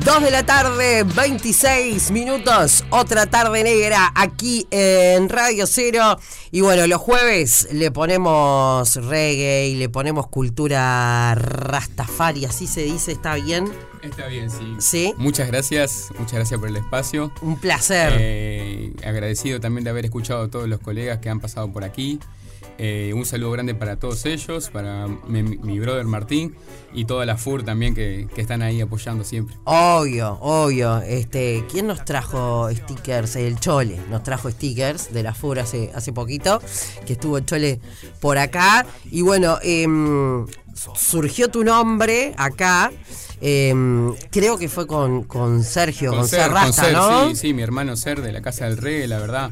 2 de la tarde, 26 minutos, otra tarde negra aquí en Radio Cero. Y bueno, los jueves le ponemos reggae y le ponemos cultura rastafari, así se dice, ¿está bien? Está bien, sí. Sí. Muchas gracias, muchas gracias por el espacio. Un placer. Eh, agradecido también de haber escuchado a todos los colegas que han pasado por aquí. Eh, un saludo grande para todos ellos, para mi, mi brother Martín y toda la FUR también que, que, están ahí apoyando siempre. Obvio, obvio. Este, ¿Quién nos trajo stickers? El Chole nos trajo stickers de la FUR hace, hace poquito, que estuvo el Chole por acá. Y bueno, eh, surgió tu nombre acá. Eh, creo que fue con, con Sergio, con, con Ser, Rasta, con Ser, ¿no? Sí, sí, mi hermano Ser de la Casa del Rey, la verdad.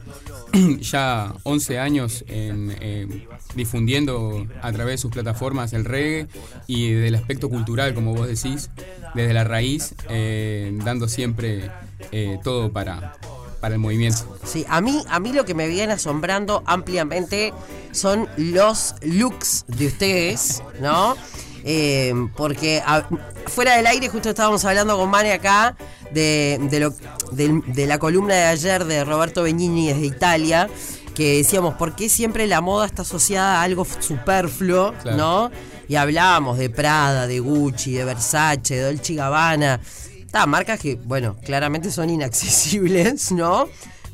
ya 11 años eh, difundiendo a través de sus plataformas el reggae y del aspecto cultural, como vos decís, desde la raíz, eh, dando siempre eh, todo para, para el movimiento. Sí, a mí, a mí lo que me viene asombrando ampliamente son los looks de ustedes, ¿no? Porque fuera del aire justo estábamos hablando con Mane acá de, de, lo, de, de, la columna de ayer de Roberto Benigni desde Italia, que decíamos, ¿por qué siempre la moda está asociada a algo superfluo, claro. ¿no? Y hablábamos de Prada, de Gucci, de Versace, de Dolce Gabbana, Está, marcas que, bueno, claramente son inaccesibles, ¿no?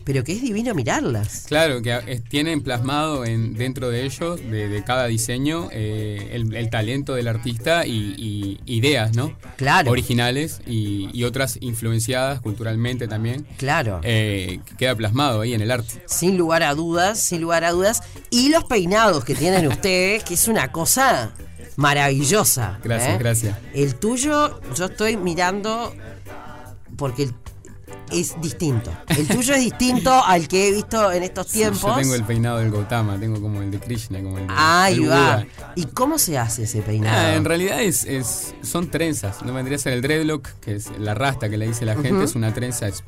Pero que es divino mirarlas. Claro, que tienen plasmado en, dentro de ellos, de, de cada diseño, eh, el, el, talento del artista y, y, ideas, ¿no? Claro. Originales y, y otras influenciadas culturalmente también. Claro. Eh, queda plasmado ahí en el arte. Sin lugar a dudas, sin lugar a dudas. Y los peinados que tienen ustedes, que es una cosa maravillosa. Gracias, ¿eh? gracias. El tuyo, yo estoy mirando porque el es distinto. El tuyo es distinto al que he visto en estos tiempos. Sí, yo tengo el peinado del Gautama, tengo como el de Krishna, como el de Ahí va. ¿Y cómo se hace ese peinado? Ah, en realidad es, es, son trenzas. No vendría a ser el dreadlock, que es la rasta que le dice la gente, uh -huh. es una trenza. Es,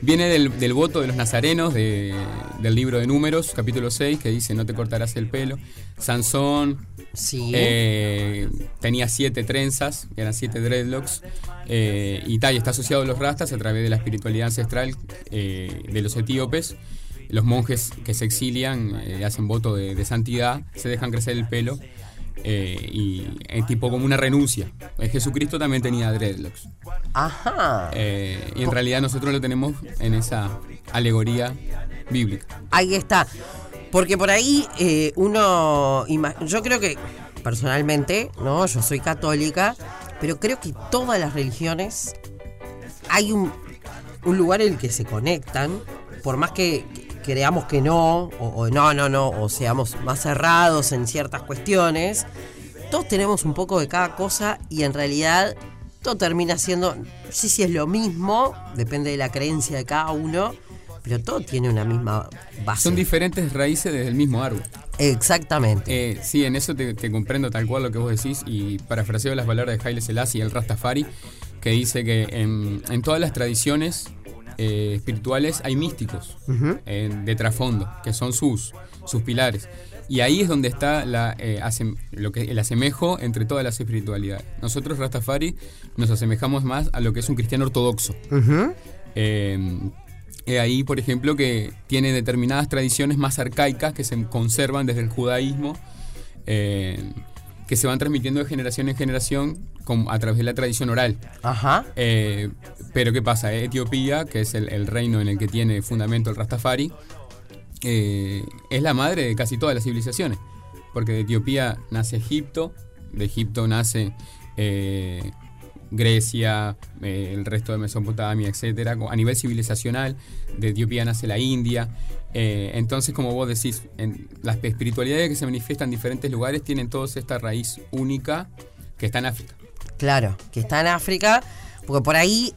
viene del, del, voto de los nazarenos de, del libro de Números, capítulo 6, que dice: No te cortarás el pelo. Sansón sí. eh, tenía siete trenzas, eran siete dreadlocks. Eh, y tal, y está asociado a los rastas a través de la espiritualidad ancestral eh, de los etíopes. Los monjes que se exilian eh, hacen voto de, de, santidad, se dejan crecer el pelo eh, y es tipo como una renuncia. Jesucristo también tenía dreadlocks. Ajá. Y en realidad nosotros lo tenemos en esa alegoría bíblica. Ahí está. Porque por ahí uno. Yo creo que, personalmente, ¿no? Yo soy católica, pero creo que todas las religiones hay un, un lugar en el que se conectan, por más que creamos que no, o, o, no, no, no, o seamos más cerrados en ciertas cuestiones, todos tenemos un poco de cada cosa y en realidad todo termina siendo, no sé si es lo mismo, depende de la creencia de cada uno, pero todo tiene una misma base. Son diferentes raíces desde el mismo árbol. Exactamente. Eh, sí, en eso te, te, comprendo tal cual lo que vos decís y parafraseo las palabras de Haile Selassie, el Rastafari, que dice que en, en todas las tradiciones eh, espirituales hay místicos uh -huh. eh, de trasfondo, que son sus, sus pilares. Y ahí es donde está la, eh, asem lo que, el asemejo entre todas las espiritualidades. Nosotros, Rastafari, nos asemejamos más a lo que es un cristiano ortodoxo. Uh -huh. ahí, por ejemplo, que tiene determinadas tradiciones más arcaicas que se conservan desde el judaísmo, eh, que se van transmitiendo de generación en generación con, a través de la tradición oral. Ajá. Eh, pero ¿qué pasa? Etiopía, que es el, el, reino en el que tiene fundamento el Rastafari, eh, es la madre de casi todas las civilizaciones. Porque de Etiopía nace Egipto, de Egipto nace eh, Grecia, eh, el resto de Mesopotamia, etcétera. A nivel civilizacional, de Etiopía nace la India. Eh, entonces, como vos decís, en las espiritualidades que se manifiestan en diferentes lugares tienen todos esta raíz única que está en África. Claro, que está en África, porque por ahí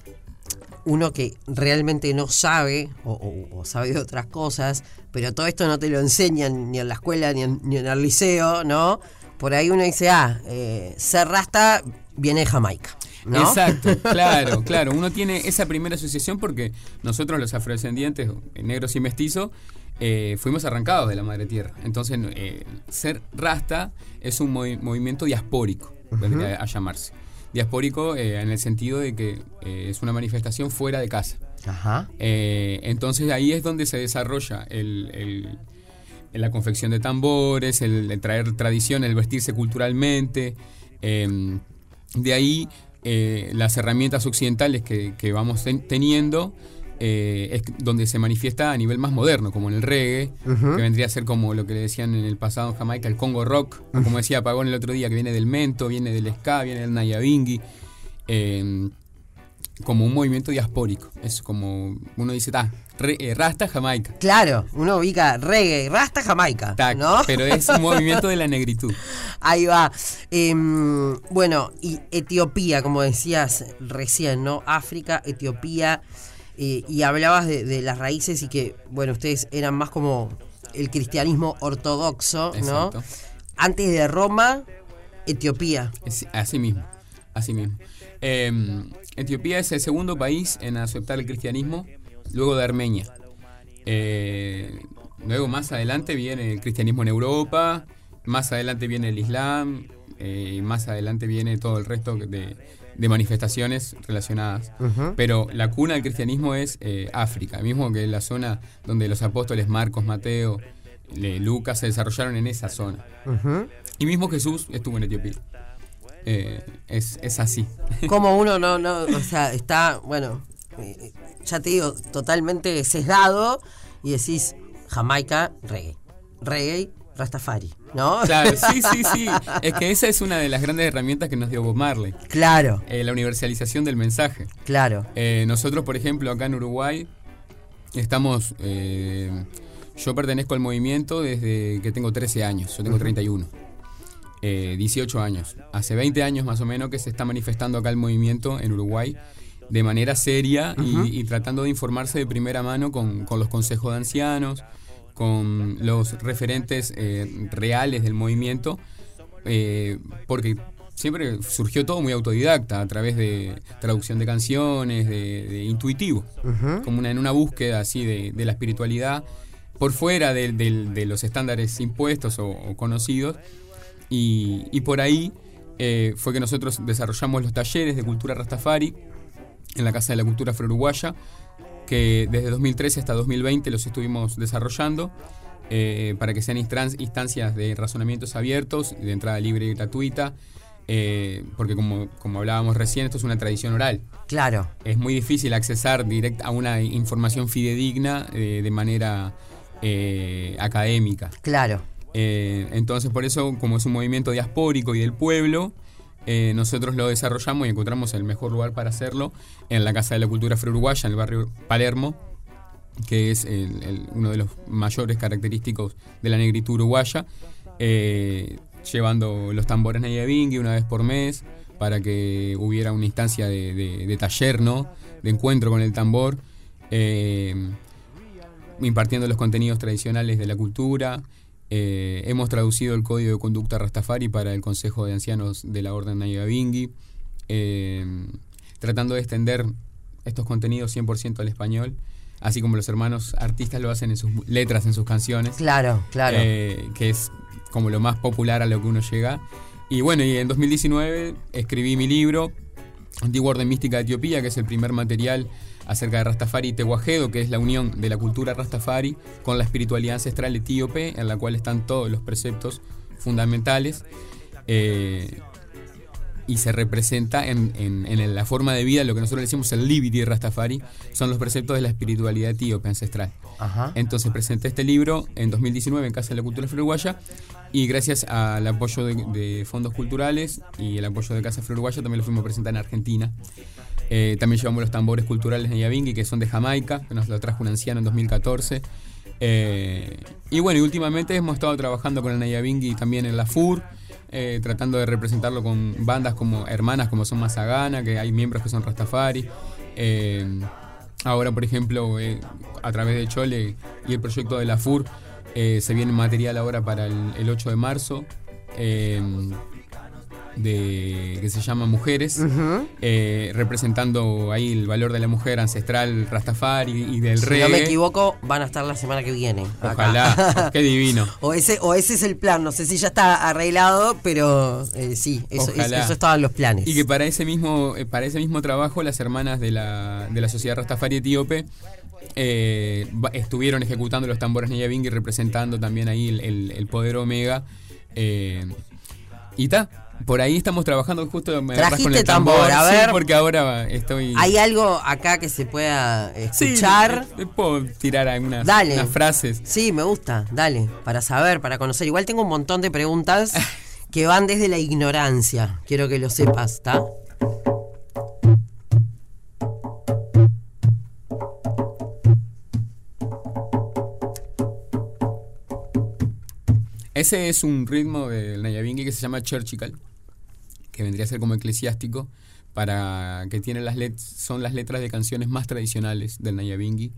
uno que realmente no sabe o, sabe de otras cosas, pero todo esto no te lo enseñan ni en la escuela ni en, ni en el liceo, ¿no? Por ahí uno dice, ah, eh, ser rasta viene de Jamaica. ¿No? Exacto, claro, claro. Uno tiene esa primera asociación porque nosotros los afrodescendientes, negros y mestizos, eh, fuimos arrancados de la madre tierra. Entonces, eh, ser rasta es un movi movimiento diaspórico, uh -huh. a, a, llamarse. diaspórico en el sentido de que es una manifestación fuera de casa. Ajá. entonces ahí es donde se desarrolla la confección de tambores, el, traer tradición, el vestirse culturalmente. Em, de ahí las herramientas occidentales que, vamos teniendo eh, es donde se manifiesta a nivel más moderno, como en el reggae, que vendría a ser como lo que le decían en el pasado en Jamaica, el Congo Rock, como decía Pagón el otro día, que viene del mento, viene del ska, viene del nayabingi, eh, como un movimiento diaspórico. Es como uno dice, eh, Rasta Jamaica. Claro, uno ubica reggae, Rasta Jamaica, ¿no? Pero es un movimiento de la negritud. Ahí va. Em, bueno, y Etiopía, como decías recién, ¿no? África, Etiopía y hablabas de, las raíces y que, bueno, ustedes eran más como el cristianismo ortodoxo, ¿no? Antes de Roma, Etiopía. así mismo, así mismo. Em, Etiopía es el segundo país en aceptar el cristianismo, luego de Armenia. Eh, luego más adelante viene el cristianismo en Europa, más adelante viene el Islam, eh, y más adelante viene todo el resto de, de manifestaciones relacionadas. Pero la cuna del cristianismo es eh, África, mismo que la zona donde los apóstoles Marcos, Mateo, Lucas se desarrollaron en esa zona. Y mismo Jesús estuvo en Etiopía. Eh, es, es, así. Como uno no, no, o sea, está, bueno, eh, ya te digo, totalmente sesgado y decís Jamaica, reggae. Reggae, Rastafari, ¿no? Claro, sí, sí, sí. Es que esa es una de las grandes herramientas que nos dio Bob Marley. Claro. Eh, la universalización del mensaje. Claro. Eh, nosotros, por ejemplo, acá en Uruguay, estamos. Eh, yo pertenezco al movimiento desde que tengo 13 años. Yo tengo 31. 18 años. Hace 20 años más o menos que se está manifestando acá el movimiento en Uruguay de manera seria y, tratando de informarse de primera mano con, con los consejos de ancianos con los referentes eh, reales del movimiento, eh, porque siempre surgió todo muy autodidacta, a través de traducción de canciones, de, intuitivo, como una, en una búsqueda así de, la espiritualidad por fuera de, los estándares impuestos o, conocidos. Y, por ahí eh, fue que nosotros desarrollamos los talleres de cultura Rastafari en la Casa de la Cultura Afro-Uruguaya, que desde 2013 hasta 2020 los estuvimos desarrollando eh, para que sean instancias de razonamientos abiertos, de entrada libre y gratuita, eh, porque como, como hablábamos recién, esto es una tradición oral. Claro. Es muy difícil accesar directa a una información fidedigna eh, de manera académica. Claro. entonces, por eso, como es un movimiento diaspórico y del pueblo, eh, nosotros lo desarrollamos y encontramos el mejor lugar para hacerlo en la Casa de la Cultura Afro-Uruguaya, en el barrio Palermo, que es uno de los mayores característicos de la negritud uruguaya, eh, llevando los tambores Nayabingui una vez por mes para que hubiera una instancia de, taller, ¿no? de encuentro con el tambor, eh, impartiendo los contenidos tradicionales de la cultura. Eh, hemos traducido el código de conducta Rastafari para el Consejo de Ancianos de la Orden Nayabingui, eh, tratando de extender estos contenidos 100% al español, así como los hermanos artistas lo hacen en sus letras, en sus canciones. Claro, claro. Eh, que es como lo más popular a lo que uno llega. Y bueno, y en 2019 escribí mi libro, Antigua Orden Mística de Etiopía, que es el primer material acerca de Rastafari y Tehuajedo, que es la unión de la cultura Rastafari con la espiritualidad ancestral etíope, en la cual están todos los preceptos fundamentales. Eh, y se representa en, la forma de vida, lo que nosotros decimos el Libidi Rastafari, son los preceptos de la espiritualidad etíope ancestral. Entonces presenté este libro en 2019 en Casa de la Cultura Uruguaya y gracias al apoyo de, fondos culturales y el apoyo de Casa Uruguaya también lo fuimos a presentar en Argentina. Eh, también llevamos los tambores culturales de Yabingui, que son de Jamaica, que nos lo trajo un anciano en 2014. Eh, y bueno, y últimamente hemos estado trabajando con el Nayabingui también en la FUR, eh, tratando de representarlo con bandas como hermanas como son Mazagana, que hay miembros que son Rastafari. ahora, por ejemplo, a través de Chole y el proyecto de la FUR, se viene material ahora para el 8 de marzo. De que se llama Mujeres, eh, representando ahí el valor de la mujer ancestral Rastafari y del Si reggae. no me equivoco, van a estar la semana que viene. acá. Ojalá, qué divino. O ese, o ese es el plan, no sé si ya está arreglado, pero eh, sí, eso, Ojalá. eso, eso estaba en los planes. Y que para ese mismo, eh, para ese mismo trabajo, las hermanas de la, de la Sociedad Rastafari Etíope eh, estuvieron ejecutando los tambores Nyabinghi, representando también ahí el, el- el poder Omega. eh, y ta, por ahí estamos trabajando justo. Me agarrás con Trajiste el tambor, tambor, a sí, ver. porque ahora estoy. ¿Hay algo acá que se pueda Sí, escuchar? eh, puedo tirar algunas Dale. unas frases. Sí, me gusta, dale, para saber, para conocer. Igual tengo un montón de preguntas que van desde la ignorancia. Quiero que lo sepas, ¿está? Ese es un ritmo del Nyabinghi que se llama Churchical, que vendría a ser como eclesiástico, para que tiene las let son las letras de canciones más tradicionales del Nyabinghi,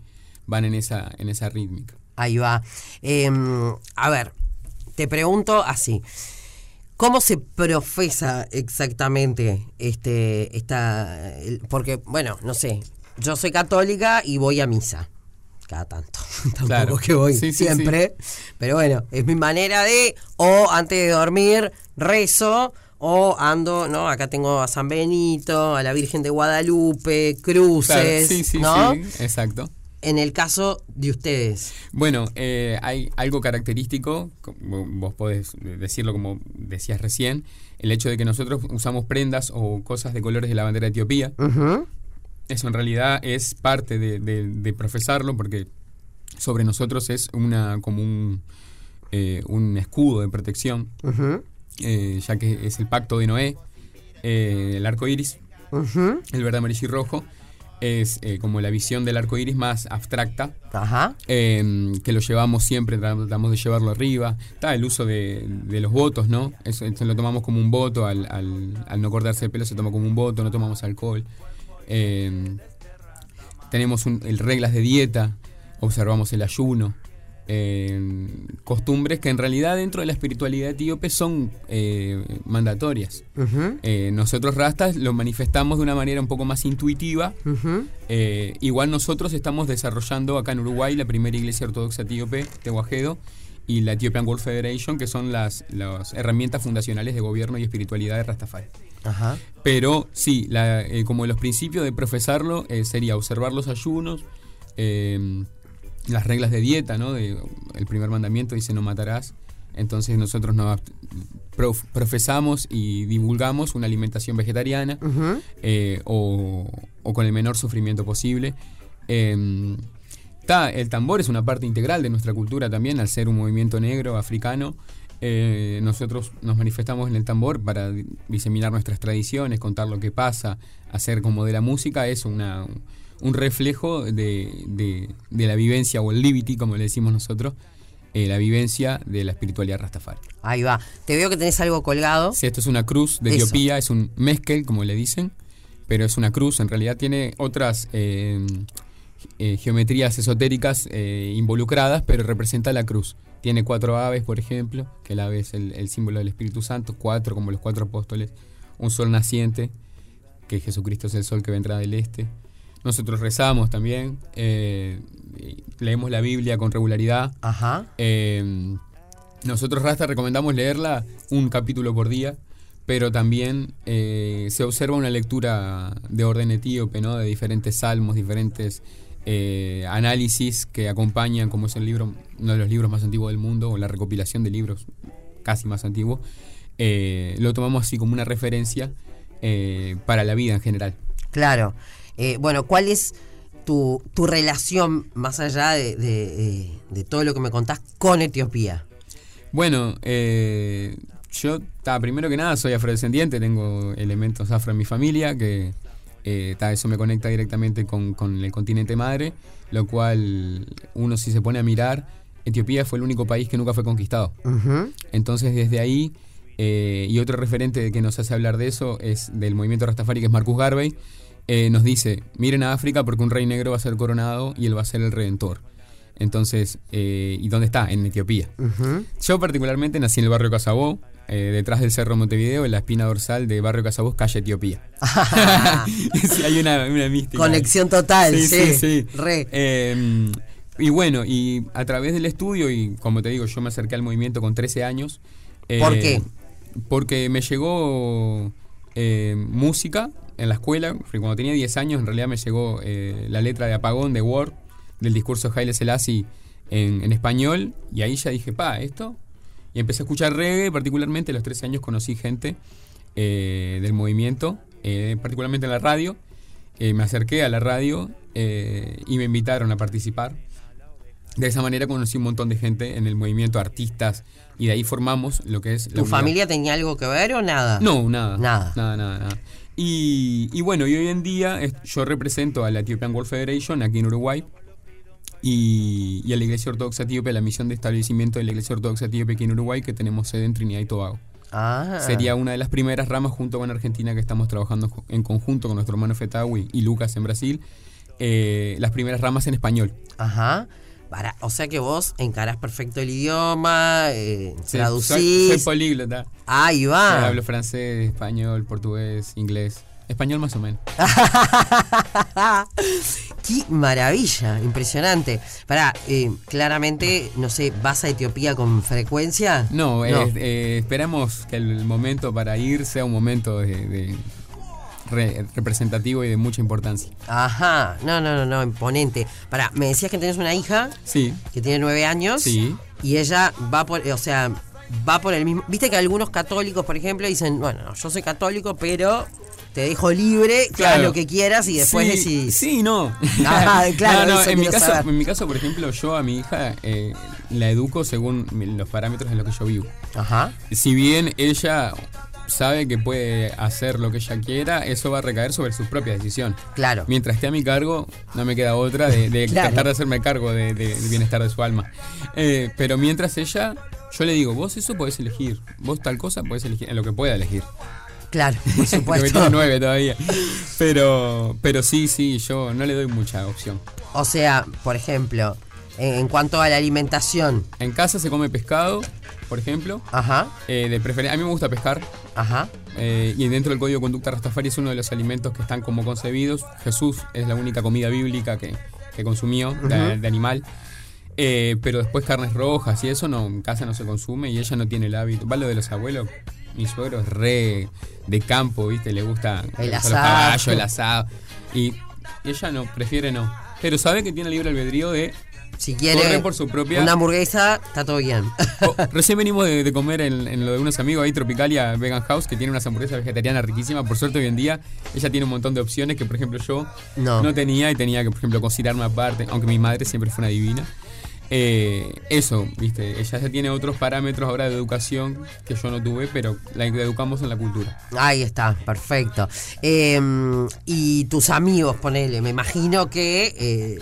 van en esa, en esa rítmica. Ahí va. Eh, a ver, te pregunto así. ¿Cómo se profesa exactamente este esta porque bueno, no sé, yo soy católica y voy a misa cada tanto. Tampoco Claro. que voy Sí, sí, siempre, pero bueno, es mi manera de o antes de dormir rezo o ando, ¿no? Acá tengo a San Benito, a la Virgen de Guadalupe, cruces, Claro, sí, sí, ¿no? sí, exacto. En el caso de ustedes. Bueno, eh, hay algo característico, vos podés decirlo como decías recién, el hecho de que nosotros usamos prendas o cosas de colores de la bandera de Etiopía. Eso en realidad es parte de, de- de profesarlo porque sobre nosotros es una como un, eh, un escudo de protección, eh, ya que es el pacto de Noé, eh, el arco iris, el verde, amarillo y rojo, es eh, como la visión del arco iris más abstracta, Ajá. eh, que lo llevamos siempre, tratamos de llevarlo arriba. Está el uso de, de los votos, ¿no? Eso, eso lo tomamos como un voto, al, al- al no cortarse el pelo se toma como un voto, no tomamos alcohol. Eh, tenemos un- el, reglas de dieta, observamos el ayuno. Eh, costumbres que en realidad dentro de la espiritualidad etíope son eh, mandatorias. Eh, nosotros rastas lo manifestamos de una manera un poco más intuitiva, igual nosotros estamos desarrollando acá en Uruguay la primera iglesia ortodoxa etíope, Tehuajedo, y la Ethiopian World Federation, que son las, las herramientas fundacionales de gobierno y espiritualidad de Rastafari. Ajá. Pero sí, la- como los principios de profesarlo sería observar los ayunos, las reglas de dieta, ¿no? De, el primer mandamiento dice no matarás. Entonces nosotros nos abt- prof- profesamos y divulgamos una alimentación vegetariana eh, o, o con el menor sufrimiento posible. Eh, ta, el tambor es una parte integral de nuestra cultura también, al ser un movimiento negro africano. eh, nosotros nos manifestamos en el tambor para di- diseminar nuestras tradiciones, contar lo que pasa, hacer como de la música es una, un reflejo de, de- de la vivencia o el liberty, como le decimos nosotros, eh, la vivencia de la espiritualidad rastafari. Ahí va. Te veo que tenés algo colgado. Si esto es una cruz de Eso. Etiopía, es un mezcal, como le dicen, pero es una cruz, en realidad tiene otras eh, eh, geometrías esotéricas involucradas, pero representa la cruz. Tiene cuatro aves, por ejemplo, que el ave es el, el símbolo del Espíritu Santo, cuatro como los cuatro apóstoles, un sol naciente, que Jesucristo es el sol que vendrá del este. Nosotros rezamos también, eh, leemos la Biblia con regularidad, Ajá. eh, nosotros, Rasta, recomendamos leerla un capítulo por día, pero también eh, se observa una lectura de orden etíope, ¿no? de diferentes salmos, diferentes eh, análisis que acompañan, como es el libro, uno de los libros más antiguos del mundo, o la recopilación de libros casi más antiguos. eh, lo tomamos así como una referencia para la vida en general. Claro. Eh, bueno, ¿cuál es tu, tu relación, más allá de, de- de- todo lo que me contás, con Etiopía? Bueno, eh, yo, ta, primero que nada, soy afrodescendiente, tengo elementos afro en mi familia, que eh, ta, eso me conecta directamente con, con el continente madre, lo cual uno si se pone a mirar, Etiopía fue el único país que nunca fue conquistado. Entonces desde ahí, eh, y otro referente que nos hace hablar de eso es del movimiento Rastafari, que es Marcus Garvey, eh, nos dice, miren a África porque un rey negro va a ser coronado y él va a ser el redentor. Entonces, eh, ¿y dónde está? En Etiopía. Yo particularmente nací en el barrio Casabó, eh, detrás del Cerro Montevideo, en la espina dorsal de Barrio Casabús, calle Etiopía. Sí, hay una, una mística. Conexión total, sí. Sí, sí, sí. Re. Eh, y bueno, y a través del estudio, y como te digo, yo me acerqué al movimiento con 13 años. ¿Por qué? Porque me llegó música en la escuela. porque Cuando tenía 10 años, en realidad me llegó eh, la letra de Apagón de Word, del discurso de Haile Selassie en, en español. Y ahí ya dije, pa, ¿esto? Y empecé a escuchar reggae, particularmente a los 13 años conocí gente eh, del movimiento, eh, particularmente en la radio. Me acerqué a la radio y me invitaron a participar. De esa manera conocí un montón de gente en el movimiento, artistas, y de ahí formamos lo que es... ¿Tu familia tenía algo que ver o nada? No, nada. Nada. Nada, nada, nada. Y, y bueno, y hoy en día es- yo represento a la Ethiopian World Federation aquí en Uruguay y, y a la Iglesia Ortodoxa Etíope, la misión de establecimiento de la Iglesia Ortodoxa Etíope aquí en Uruguay, que tenemos sede en Trinidad y Tobago. Ah. Sería una de las primeras ramas junto con Argentina que estamos trabajando en conjunto con nuestro hermano Fetawi y Lucas en Brasil, eh, las primeras ramas en español. Ajá. Para, o sea que vos encarás perfecto el idioma, eh, Sí, traducís. Soy, soy políglota. Ahí va. Hablo francés, español, portugués, inglés. Español más o menos. Qué maravilla, impresionante. Pará, eh, claramente, no sé, ¿vas a Etiopía con frecuencia? No, eh, eh, esperamos que el momento para ir sea un momento de, de re- representativo y de mucha importancia. Ajá, no, no, no, no, imponente. Pará, me decías que tenés una hija Sí, que tiene nueve años. Sí. Y ella va por, o sea, va por el mismo. Viste que algunos católicos, por ejemplo, dicen, bueno, no, yo soy católico, pero te dejo libre, que hagas Claro. lo que quieras y después sí, decís. Sí, no. Ah, claro, No, no, en, mi caso, saber. en mi caso, por ejemplo, yo a mi hija eh, la educo según los parámetros en los que yo vivo. Ajá. Si bien ella sabe que puede hacer lo que ella quiera, eso va a recaer sobre su propia decisión. Claro. Mientras esté a mi cargo, no me queda otra de, de Claro. tratar de hacerme cargo de- de- del bienestar de su alma. Eh, pero mientras ella, yo le digo, vos eso podés elegir, vos tal cosa podés elegir, en lo que pueda elegir. Claro, por supuesto. nueve todavía. Pero, pero sí, sí, yo no le doy mucha opción. O sea, por ejemplo, en, en cuanto a la alimentación. En casa se come pescado, por ejemplo. Ajá, eh, de preferencia, a mí me gusta pescar. ajá. eh, y dentro del código de conducta Rastafari es uno de los alimentos que están como concebidos. Jesús es la única comida bíblica que, que consumió de, de animal. Eh, pero después carnes rojas y eso no, en casa no se consume y ella no tiene el hábito. Va lo de los abuelos. Mi suegro es re de campo, ¿viste? Le gusta El le gustan los asado. caballos, el asado. Y ella no, prefiere no. Pero sabe que tiene libre albedrío de Si quiere Corre por su propia- una hamburguesa, está todo bien. Oh, recién venimos de, de comer en, en lo de unos amigos ahí, Tropicalia Vegan House, que tiene unas hamburguesas vegetarianas riquísimas. Por suerte, hoy en día ella tiene un montón de opciones que, por ejemplo, yo No. tenía y tenía que, por ejemplo, cocinarme aparte, aunque mi madre siempre fue una divina. Eh, eso, viste, ella ya tiene otros parámetros ahora de educación que yo no tuve, pero la educamos en la cultura. Ahí está, perfecto. Eh, y tus amigos, ponele, me imagino que eh,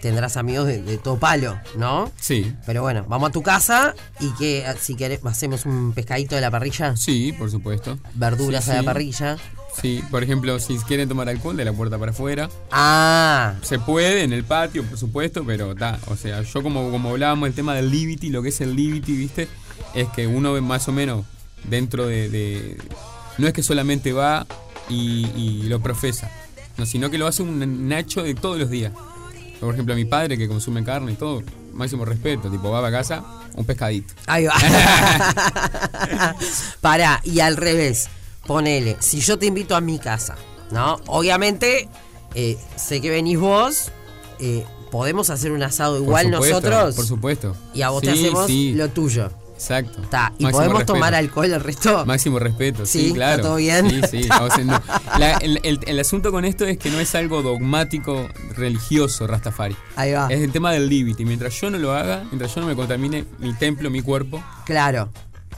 tendrás amigos de, de todo palo, ¿no? Sí, Pero bueno, vamos a tu casa y que ah, si querés hacemos un pescadito de la parrilla, sí, por supuesto. verduras Sí, a la parrilla. Sí, por ejemplo, si quieren tomar alcohol de la puerta para afuera, Ah, Se puede en el patio, por supuesto, pero está. O sea, yo como, como hablábamos el tema del Liberty, lo que es el Liberty, ¿viste? Es que uno ve más o menos dentro de. de- no es que solamente va y, y lo profesa, no, sino que lo hace un nacho de todos los días. Por ejemplo, a mi padre que consume carne y todo, máximo respeto, tipo, va a casa, un pescadito. ahí va. Pará, y al revés, ponele, si yo te invito a mi casa, ¿no? Obviamente, eh, sé que venís vos, eh, podemos hacer un asado igual supuesto, nosotros. Por supuesto. Y a vos te hacemos sí, lo tuyo. Exacto. Está. ¿Y Máximo podemos respeto. tomar alcohol el resto? Máximo respeto, sí, Sí, ¿está claro. todo bien? Sí, sí. o sea, no. La- el, el- el asunto con esto es que no es algo dogmático, religioso, Rastafari. Ahí va. Es el tema del límite. Mientras yo no lo haga, mientras yo no me contamine mi templo, mi cuerpo, Claro.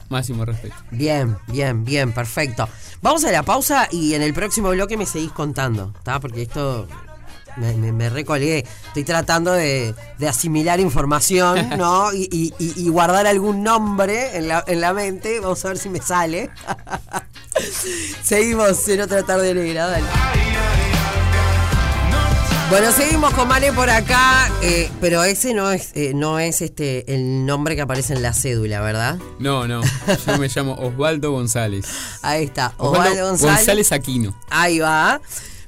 máximo respeto. Bien, bien, bien, perfecto. Vamos a la pausa y en el próximo bloque me seguís contando, ¿está? Porque esto me, me, me recolgué. Estoy tratando de, de asimilar información, ¿no? Y, y- y- y guardar algún nombre en la, en la mente. Vamos a ver si me sale. Seguimos en otra tarde negra, dale. Bueno, seguimos con Mane por acá, eh, pero ese no es eh, no es este el nombre que aparece en la cédula, ¿verdad? No, no. Yo me llamo Osvaldo González. Ahí está, Osvaldo, González. González Aquino. Ahí va.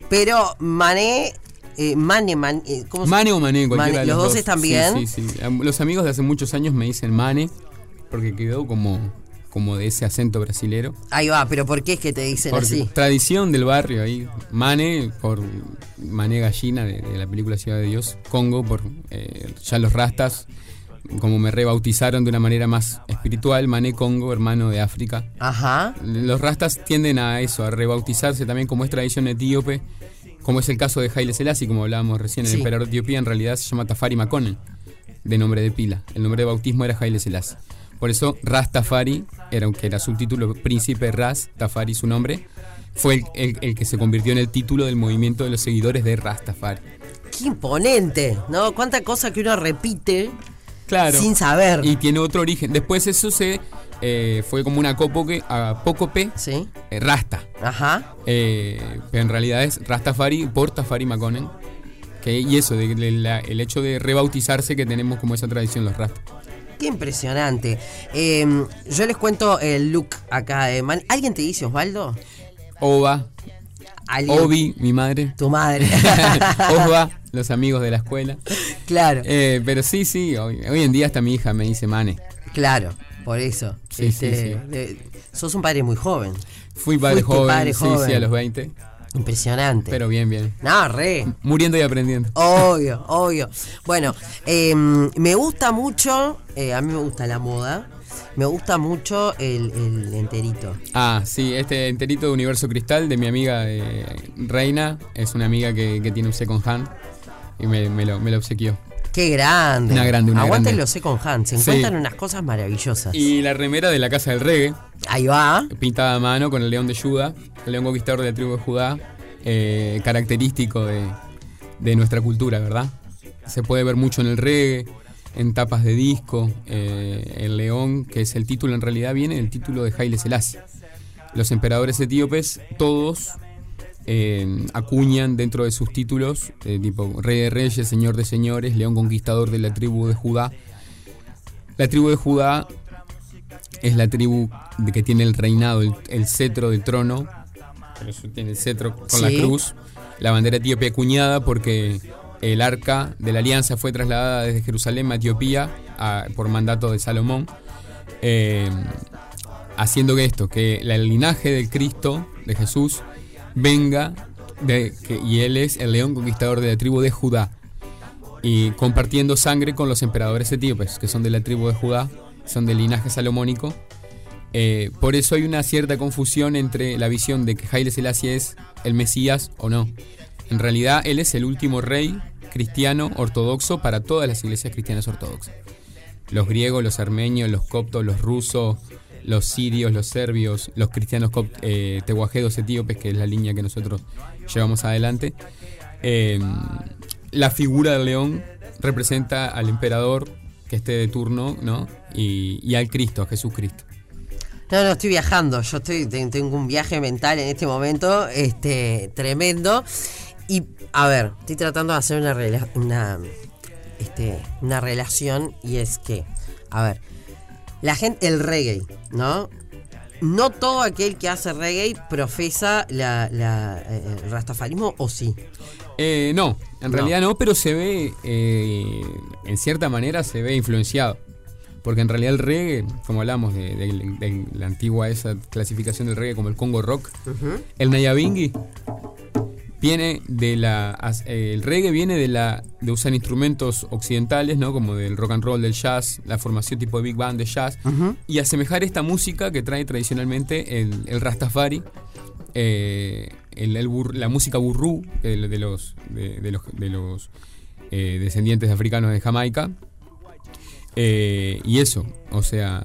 Pero Mané, eh, Mane, Man- eh, ¿cómo se- Mane o Mané, cualquiera de Mane, ¿los dos están bien? Sí, sí, Am- Los amigos de hace muchos años me dicen Mane porque quedó como, como de ese acento brasilero. Ahí va, pero ¿por qué es que te dicen así? tradición del barrio ahí. Mane por Mané Gallina de, de la película Ciudad de Dios. Congo por eh, ya los rastas, como me rebautizaron de una manera más espiritual. Mané Congo, hermano de África. Ajá. Los rastas tienden a eso, a rebautizarse también como es tradición etíope, como es el caso de Haile Selassie, como hablábamos recién, el Sí. emperador de Etiopía en realidad se llama Tafari Makonnen, de nombre de pila. El nombre de bautismo era Haile Selassie. Por eso Rastafari, era, aunque era subtítulo Príncipe Ras, Tafari su nombre, fue el, el- el que se convirtió en el título del movimiento de los seguidores de Rastafari. Qué imponente, ¿no? Cuánta cosa que uno repite Claro. sin saber. Y tiene otro origen. Después eso se eh, fue como una apócope, apócope ¿Sí? eh, Rasta. Ajá. Eh, pero en realidad es Rastafari por Tafari Makonnen. Que, y eso, de, de la- el hecho de rebautizarse que tenemos como esa tradición los Rastas. Qué impresionante. Eh, yo les cuento el look acá de Man. ¿Alguien te dice Osvaldo? Ova, ¿Alguien? Obi, mi madre. Tu madre. Osva, los amigos de la escuela. claro, Eh, pero sí, sí, hoy, hoy en día hasta mi hija me dice Mane. claro, por eso. Sí, sí, sí. de- sos un padre muy joven. Fui padre joven, padre sí, sí, a los 20. Impresionante. Pero bien, bien. No, re. Muriendo y aprendiendo. Obvio, obvio. Bueno, eh, me gusta mucho, eh, a mí me gusta la moda, me gusta mucho el, el enterito. Ah, sí, este enterito de Universo Cristal de mi amiga eh, Reina. Es una amiga que, que tiene un second hand. Y me, me lo, me lo obsequió. Qué grande. Una grande, una Aguanten grande. los second hand, se Sí. encuentran unas cosas maravillosas. Y la remera de la Casa del Reggae. Ahí va. pintada a mano con el león de Judá, el león conquistador de la tribu de Judá, eh, característico de, de nuestra cultura, ¿verdad? Se puede ver mucho en el reggae, en tapas de disco, eh, el león, que es el título en realidad, viene del título de Haile Selassie. Los emperadores etíopes, todos eh, acuñan dentro de sus títulos, eh, tipo rey de reyes, señor de señores, león conquistador de la tribu de Judá. La tribu de Judá es la tribu de que tiene el reinado, el, el cetro del trono. Eso tiene el cetro con la cruz. La bandera etíope acuñada porque el arca de la alianza fue trasladada desde Jerusalén a Etiopía a- por mandato de Salomón. eh, haciendo que esto, que el linaje del Cristo, de Jesús, venga y él es el león conquistador de la tribu de Judá y compartiendo sangre con los emperadores etíopes, que son de la tribu de Judá, son del linaje salomónico. Eh, por eso hay una cierta confusión entre la visión de que Haile Selassie es el Mesías o no. En realidad, él es el último rey cristiano ortodoxo para todas las iglesias cristianas ortodoxas. Los griegos, los armenios, los coptos, los rusos, los sirios, los serbios, los cristianos eh, tehuajedos etíopes, que es la línea que nosotros llevamos adelante. Eh, la figura del león representa al emperador que esté de turno, ¿no? Y, y al Cristo, a Jesucristo. No, no, estoy viajando. Yo estoy, te- tengo un viaje mental en este momento, este, tremendo. Y, a ver, estoy tratando de hacer una, una, este, una relación y es que, a ver, la gente, el reggae, ¿no? No todo aquel que hace reggae profesa la, la, eh, el rastafarismo, ¿o sí? Eh, no, en No. realidad no, pero se ve, eh, en cierta manera se ve influenciado. Porque en realidad el reggae, como hablamos de, de- de la antigua esa clasificación del reggae como el Congo Rock, el Nayabingi viene de la eh, el reggae viene de la de usar instrumentos occidentales no como del rock and roll del jazz la formación tipo de big band de jazz. Y asemejar esta música que trae tradicionalmente el, el rastafari eh, el- el bur- la música burrú de, de los de, de los, de los, eh, descendientes africanos de Jamaica. Eh, y eso o sea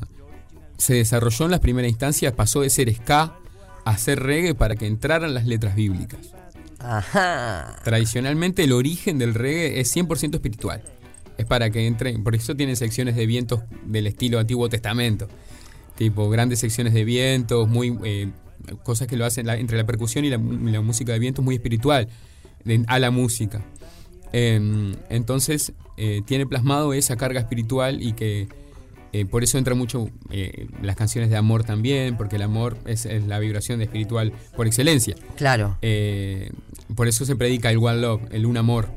se desarrolló en las primeras instancias pasó de ser ska a ser reggae para que entraran las letras bíblicas Ajá. Tradicionalmente el origen del reggae es 100% espiritual. Es para que entren, por eso tienen secciones de vientos del estilo Antiguo Testamento. Tipo grandes secciones de vientos, muy eh, cosas que lo hacen la- entre la percusión y la, música de vientos muy espiritual de- a la música. Em, entonces, eh, tiene plasmado esa carga espiritual y que eh, por eso entra mucho eh, las canciones de amor también, porque el amor es, es la vibración espiritual por excelencia. Claro. Eh, por eso se predica el one love, el un amor,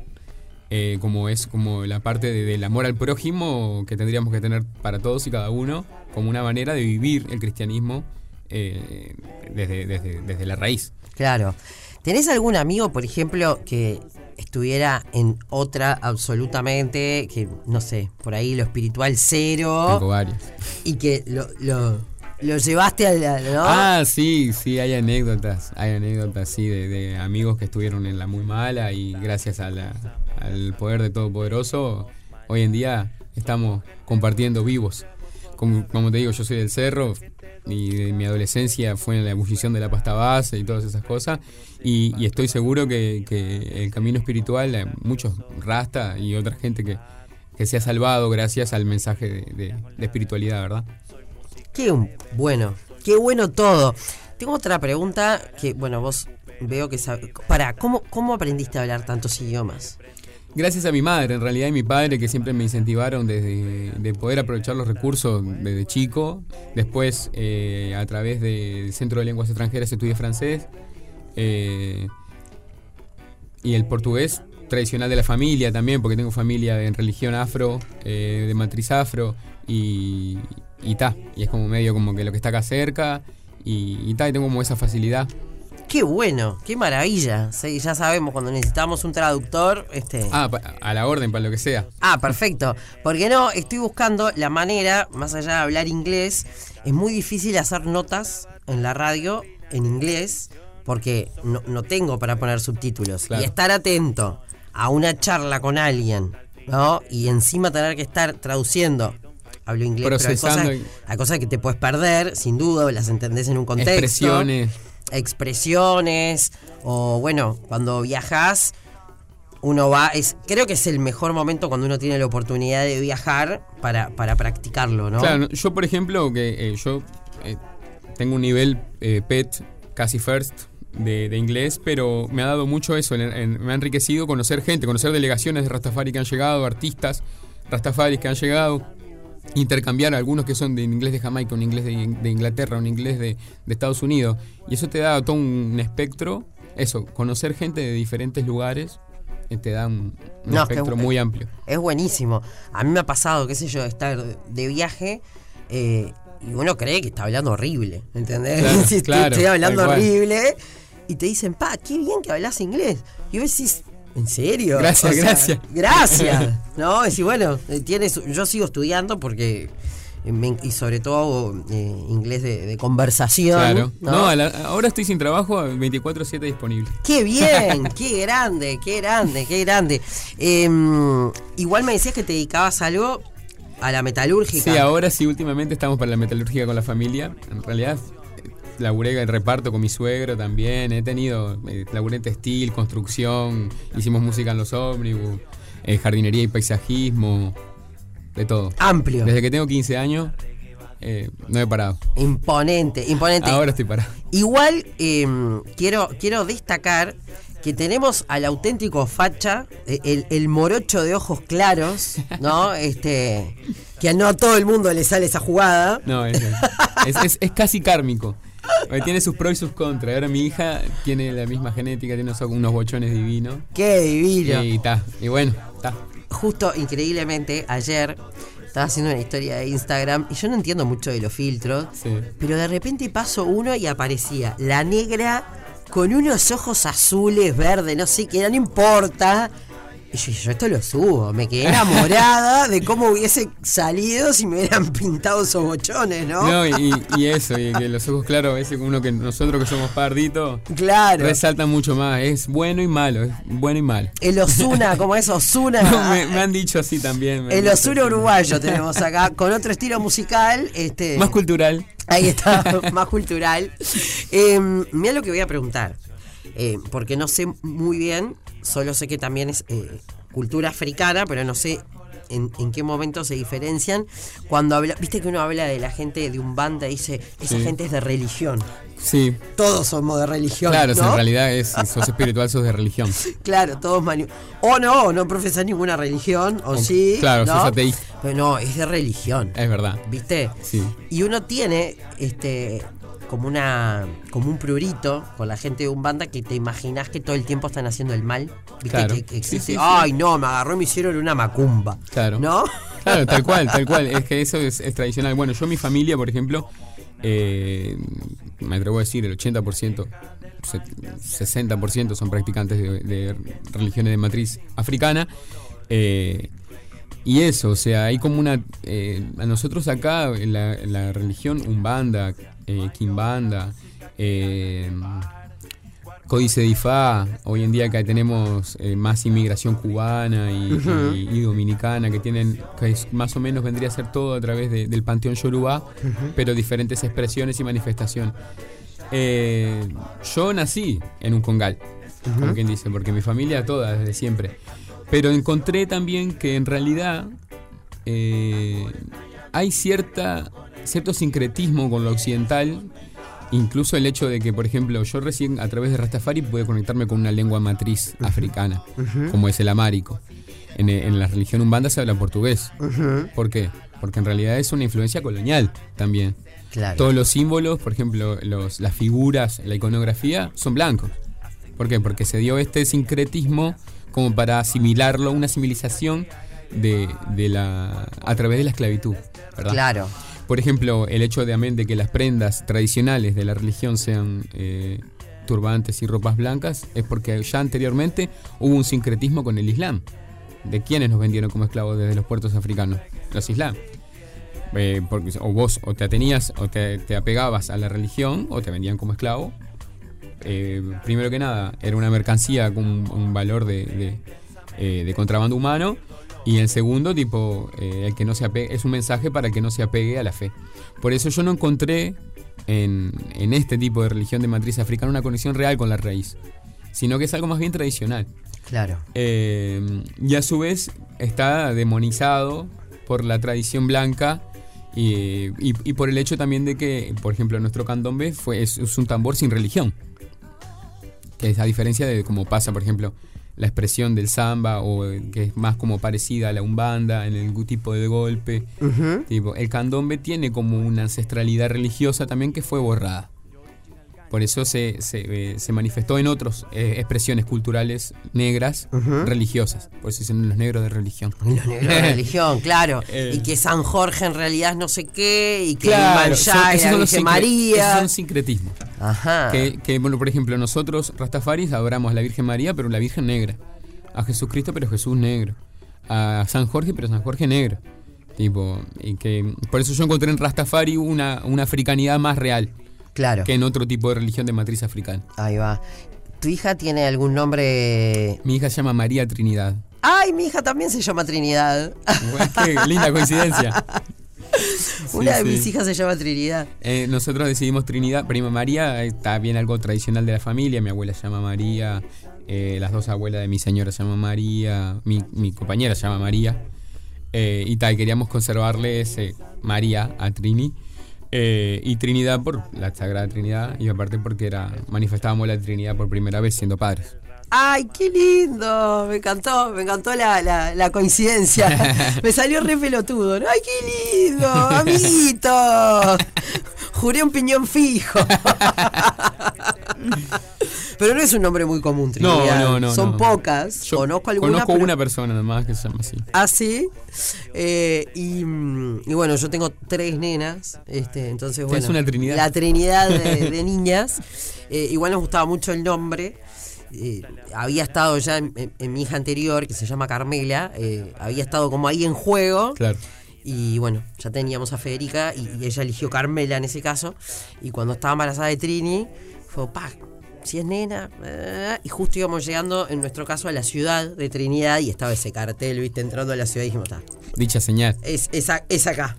eh, como es como la parte de- del amor al prójimo que tendríamos que tener para todos y cada uno, como una manera de vivir el cristianismo eh, desde, desde, desde la raíz. Claro. ¿Tenés algún amigo, por ejemplo, que estuviera en otra absolutamente, que no sé, por ahí lo espiritual cero Tengo varios. y que lo, lo, lo llevaste ¿no? Ah, sí, sí, hay anécdotas, hay anécdotas, sí, de, de amigos que estuvieron en la muy mala y gracias a la- al poder de Todopoderoso, hoy en día estamos compartiendo vivos. Como, como te digo, yo soy del cerro y de mi adolescencia fue en la ebullición de la pasta base y todas esas cosas y, estoy seguro que, el camino espiritual, eh, muchos rasta y otra gente que, que se ha salvado gracias al mensaje de- de espiritualidad, ¿verdad? Qué bueno, qué bueno todo. Tengo otra pregunta que, bueno, vos veo que sabes. Para, ¿cómo, ¿cómo aprendiste a hablar tantos idiomas? Gracias a mi madre, en realidad, y mi padre, que siempre me incentivaron desde de poder aprovechar los recursos desde chico. Después, eh, a través del Centro de Lenguas Extranjeras, estudié francés. eh, y el portugués tradicional de la familia también, porque tengo familia en religión afro, eh, de matriz afro, y, y ta. Y es como medio como que lo que está acá cerca, y, y ta, y tengo como esa facilidad. Qué bueno, qué maravilla. Sí, ya sabemos cuando necesitamos un traductor, este. Ah, a la orden, para lo que sea. Ah, perfecto. Porque no, estoy buscando la manera, más allá de hablar inglés, es muy difícil hacer notas en la radio en inglés porque no, no tengo para poner subtítulos. Claro. Y estar atento a una charla con alguien, ¿no? Y encima tener que estar traduciendo. Hablo inglés, Procesando pero hay cosas, hay cosas que te puedes perder, sin duda, las entendés en un contexto Expresiones. expresiones o bueno, cuando viajas uno va, es creo que es el mejor momento cuando uno tiene la oportunidad de viajar para, para practicarlo, ¿no? Claro, yo por ejemplo, que eh, yo eh, tengo un nivel eh, PET casi first de, de inglés, pero me ha dado mucho eso, en- en- me ha enriquecido conocer gente, conocer delegaciones de Rastafari que han llegado, artistas Rastafaris que han llegado, intercambiar algunos que son de inglés de Jamaica, un inglés de, de Inglaterra, un inglés de, de Estados Unidos, y eso te da todo un espectro, eso, conocer gente de diferentes lugares, eh, te da un, un No, es que- espectro muy amplio. Es buenísimo. A mí me ha pasado, qué sé yo, estar de viaje eh, y uno cree que está hablando horrible, ¿entendés? Claro, Si estoy- claro, estoy hablando horrible y te dicen, pa, qué bien que hablas inglés. Y vos decís, ¿en serio? Gracias, gracias. Gracias. ¿No? Y si, bueno, eh, tienes, yo sigo estudiando porque... eh, y sobre todo eh, inglés de, de conversación. Claro. ¿no? No, la- ahora estoy sin trabajo, 24-7 disponible. ¡Qué bien! ¡Qué grande! ¡Qué grande! ¡Qué grande! Em, igual me decías que te dedicabas algo a la metalúrgica. Sí, ahora sí, últimamente estamos para la metalurgia con la familia. En realidad, eh, laburé el reparto con mi suegro también. He tenido, eh, laburé en textil, construcción, hicimos música en los ómnibus, eh, jardinería y paisajismo, de todo. Amplio. Desde que tengo 15 años, eh, no he parado. Imponente, imponente. Ahora estoy parado. Igual em, quiero, quiero destacar que tenemos al auténtico facha, eh, el, el morocho de ojos claros, ¿no? Este, que no a todo el mundo le sale esa jugada. No, es, es, es- es casi kármico. Tiene sus pros y sus contras. Ahora mi hija tiene la misma genética, tiene unos- unos bochones divinos. ¡Qué divino! Y está. Y bueno, está. Justo, increíblemente, ayer estaba haciendo una historia de Instagram y yo no entiendo mucho de los filtros, Sí. pero de repente paso uno y aparecía la negra con unos ojos azules, verdes, no sé qué, no importa. Y yo, yo esto lo subo, me quedé enamorada de cómo hubiese salido si me hubieran pintado esos bochones, ¿no? No, y, y eso, y que los ojos claros, a veces uno que nosotros que somos parditos, Claro. resaltan mucho más. Es bueno y malo, es bueno y malo. El Osuna, como es Osuna. No, me, me han dicho así también. El Osuna uruguayo tenemos acá, con otro estilo musical. Este, Más cultural. Ahí está, más cultural. Eh, mira lo que voy a preguntar, eh, porque no sé muy bien, solo sé que también es eh, cultura africana, pero no sé en, en qué momento se diferencian. Cuando habla, viste que uno habla de la gente de un banda y dice, esa Sí. gente es de religión. Sí. Todos somos de religión. Claro, en realidad es, sos espiritual, sos de religión. Claro, todos mani- O no, no profesan ninguna religión, o, sí. claro, ¿no? sos ateísta. Pero no, es de religión. Es verdad. ¿Viste? Sí. Y uno tiene este como una como un prurito con la gente de un banda que te imaginas que todo el tiempo están haciendo el mal. ¿Viste? Claro. Que, que existe. Sí, sí, sí. Ay, no, me agarró y me hicieron una macumba. Claro. ¿No? Claro, tal cual, tal cual. Es que eso es, es tradicional. Bueno, yo, mi familia, por ejemplo, eh, me atrevo a decir el 80%, se- 60% son practicantes de, de religiones de matriz africana. Eh, y eso, o sea, hay como una... eh, a nosotros acá, en la, en la religión Umbanda, eh, Kimbanda, eh, Códice de Ifá, hoy en día acá tenemos eh, más inmigración cubana y, y- y dominicana que tienen, que es- más o menos vendría a ser todo a través de- del panteón Yoruba, pero diferentes expresiones y manifestación. Eh, yo nací en un congal, como quien dice, porque mi familia toda desde siempre. Pero encontré también que en realidad eh, hay cierta, cierto sincretismo con lo occidental Incluso el hecho de que, por ejemplo, yo recién a través de Rastafari pude conectarme con una lengua matriz africana, como es el amárico. En, en la religión umbanda se habla portugués. ¿Por qué? Porque en realidad es una influencia colonial también. Claro. Todos los símbolos, por ejemplo, los, las figuras, la iconografía, son blancos. ¿Por qué? Porque se dio este sincretismo como para asimilarlo, una civilización de, de la, a través de la esclavitud. ¿verdad? Claro. Por ejemplo, el hecho de, amén, de que las prendas tradicionales de la religión sean eh, turbantes y ropas blancas es porque ya anteriormente hubo un sincretismo con el Islam. ¿De quiénes nos vendieron como esclavos desde los puertos africanos? Los Islam. Eh, porque, o vos o te atenías o te, te apegabas a la religión o te vendían como esclavo. Eh, primero que nada, era una mercancía con un, valor eh, de contrabando humano. Y el segundo, tipo, eh, el que no se apegue, es un mensaje para el que no se apegue a la fe. Por eso yo no encontré en, en este tipo de religión de matriz africana una conexión real con la raíz, sino que es algo más bien tradicional. Claro. Eh, y a su vez está demonizado por la tradición blanca y, y- y por el hecho también de que, por ejemplo, nuestro candombe fue, es, es un tambor sin religión. Que es a diferencia de como pasa, por ejemplo, la expresión del samba o que es más como parecida a la umbanda en el tipo de golpe. Tipo, el candombe tiene como una ancestralidad religiosa también que fue borrada. Por eso se, se, eh, se manifestó en otras expresiones culturales negras religiosas. Por eso dicen los negros de religión. Los negros de religión, claro. Eh. y que San Jorge en realidad es no sé qué, y que Claro, el son- la Virgen María. son sincretismos. Ajá. Que, que, bueno, por ejemplo, nosotros, Rastafaris, adoramos a la Virgen María, pero la Virgen negra. A Jesucristo, pero Jesús negro. A San Jorge, pero San Jorge negro. Tipo, y que por eso yo encontré en Rastafari una, una africanidad más real Claro. que en otro tipo de religión de matriz africana. Ahí va. ¿Tu hija tiene algún nombre? Mi hija se llama María Trinidad. ¡Ay, mi hija también se llama Trinidad! Qué linda coincidencia. Una de sí. mis hijas se llama Trinidad. Eh, nosotros decidimos Trinidad, prima María, está bien algo tradicional de la familia, mi abuela se llama María, eh, las dos abuelas de mi señora se llaman María, mi, mi compañera se llama María, eh, y tal, queríamos conservarle ese María a Trini, eh, y Trinidad por la Sagrada Trinidad, y aparte porque era manifestábamos la Trinidad por primera vez siendo padres. ¡Ay, qué lindo! Me encantó, me encantó la, la- la coincidencia. me salió re pelotudo. ¿no? ¡Ay, qué lindo! ¡Amiguito! Juré un piñón fijo. pero no es un nombre muy común, No, Trinidad. no, no. Son no. pocas. Yo conozco alguna. Conozco pero- una persona nomás que se llama así. Ah, sí. Eh, y, y bueno, yo tengo tres nenas. Este, entonces, bueno. una trinidad. La trinidad de, de niñas. Eh, igual nos gustaba mucho el nombre. Eh, había estado ya en, en- en mi hija anterior, que se llama Carmela. eh, había estado como ahí en juego. Claro. Y bueno, ya teníamos a Federica y, y ella eligió Carmela en ese caso. Y cuando estaba embarazada de Trini, fue, pa, si es nena. eh", y justo íbamos llegando, en nuestro caso, a la ciudad de Trinidad y estaba ese cartel, viste, entrando a la ciudad y dijimos, está, Dicha señal. es, es, es acá.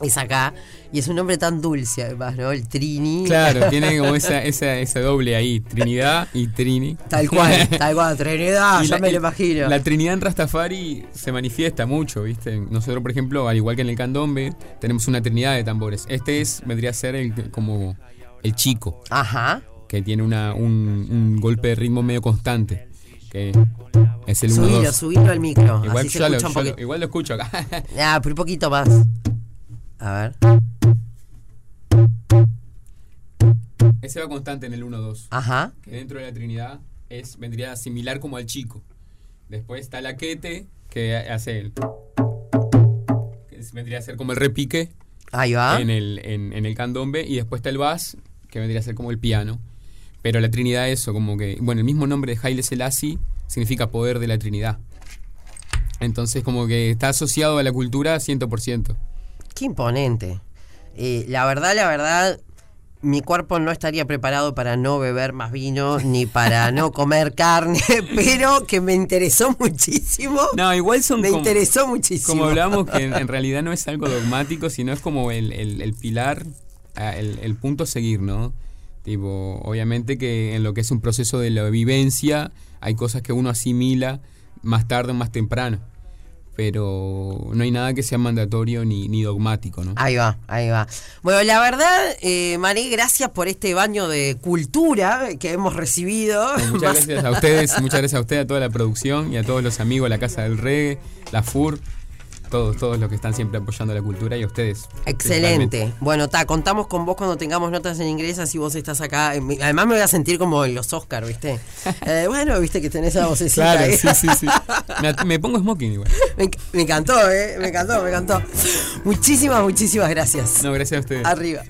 Es acá. Y es un nombre tan dulce, además, ¿no? El Trini. Claro, tiene como esa, esa, esa doble ahí, Trinidad y Trini. Tal cual, tal cual, Trinidad, Y ya la- me lo imagino. La Trinidad en Rastafari se manifiesta mucho, ¿viste? Nosotros, por ejemplo, al igual que en el candombe, tenemos una Trinidad de tambores. Este es, vendría a ser el, como el chico, Ajá. que tiene una, un, un golpe de ritmo medio constante, que es el Subilo, 1-2. subilo al micro. Igual, así se ya lo, un igual lo escucho acá. Ah, pero un poquito más. A ver. Ese va constante en el 1-2. Ajá. que dentro de la Trinidad es vendría similar como al chico. Después está la quete, que hace el. que vendría a ser como el repique Ahí va. en, el, en, en el candombe. Y después está el bass, que vendría a ser como el piano. Pero la Trinidad, eso, como que. Bueno, el mismo nombre de Haile Selassie significa poder de la Trinidad. Entonces, como que está asociado a la cultura 100%. Qué imponente. Eh, la verdad, la verdad, mi cuerpo no estaría preparado para no beber más vino ni para no comer carne, pero que me interesó muchísimo. No, igual son me como- interesó muchísimo. Como hablamos, que en, en realidad no es algo dogmático, sino es como el, el- el pilar, ah, el, el punto a seguir, ¿no? Tipo, obviamente que en lo que es un proceso de la vivencia hay cosas que uno asimila más tarde o más temprano, pero no hay nada que sea mandatorio ni, ni dogmático, ¿no? Ahí va, ahí va. Bueno, la verdad, eh, Marí, gracias por este baño de cultura que hemos recibido. Muchas Más- gracias a ustedes, muchas gracias a ustedes, a toda la producción y a todos los amigos de la Casa del Reggae, la FUR, todos, todos los que están siempre apoyando la cultura y a ustedes. Excelente. Bueno, ta, contamos con vos cuando tengamos notas en inglés, así vos estás acá. Además me voy a sentir como en los Oscars, ¿viste? Eh, bueno, viste que tenés esa vocecita. Claro, ahí. sí, sí, sí. Me, me pongo smoking igual. Me, me encantó, ¿eh? Me encantó, me encantó. Muchísimas, muchísimas gracias. No, gracias a ustedes. Arriba.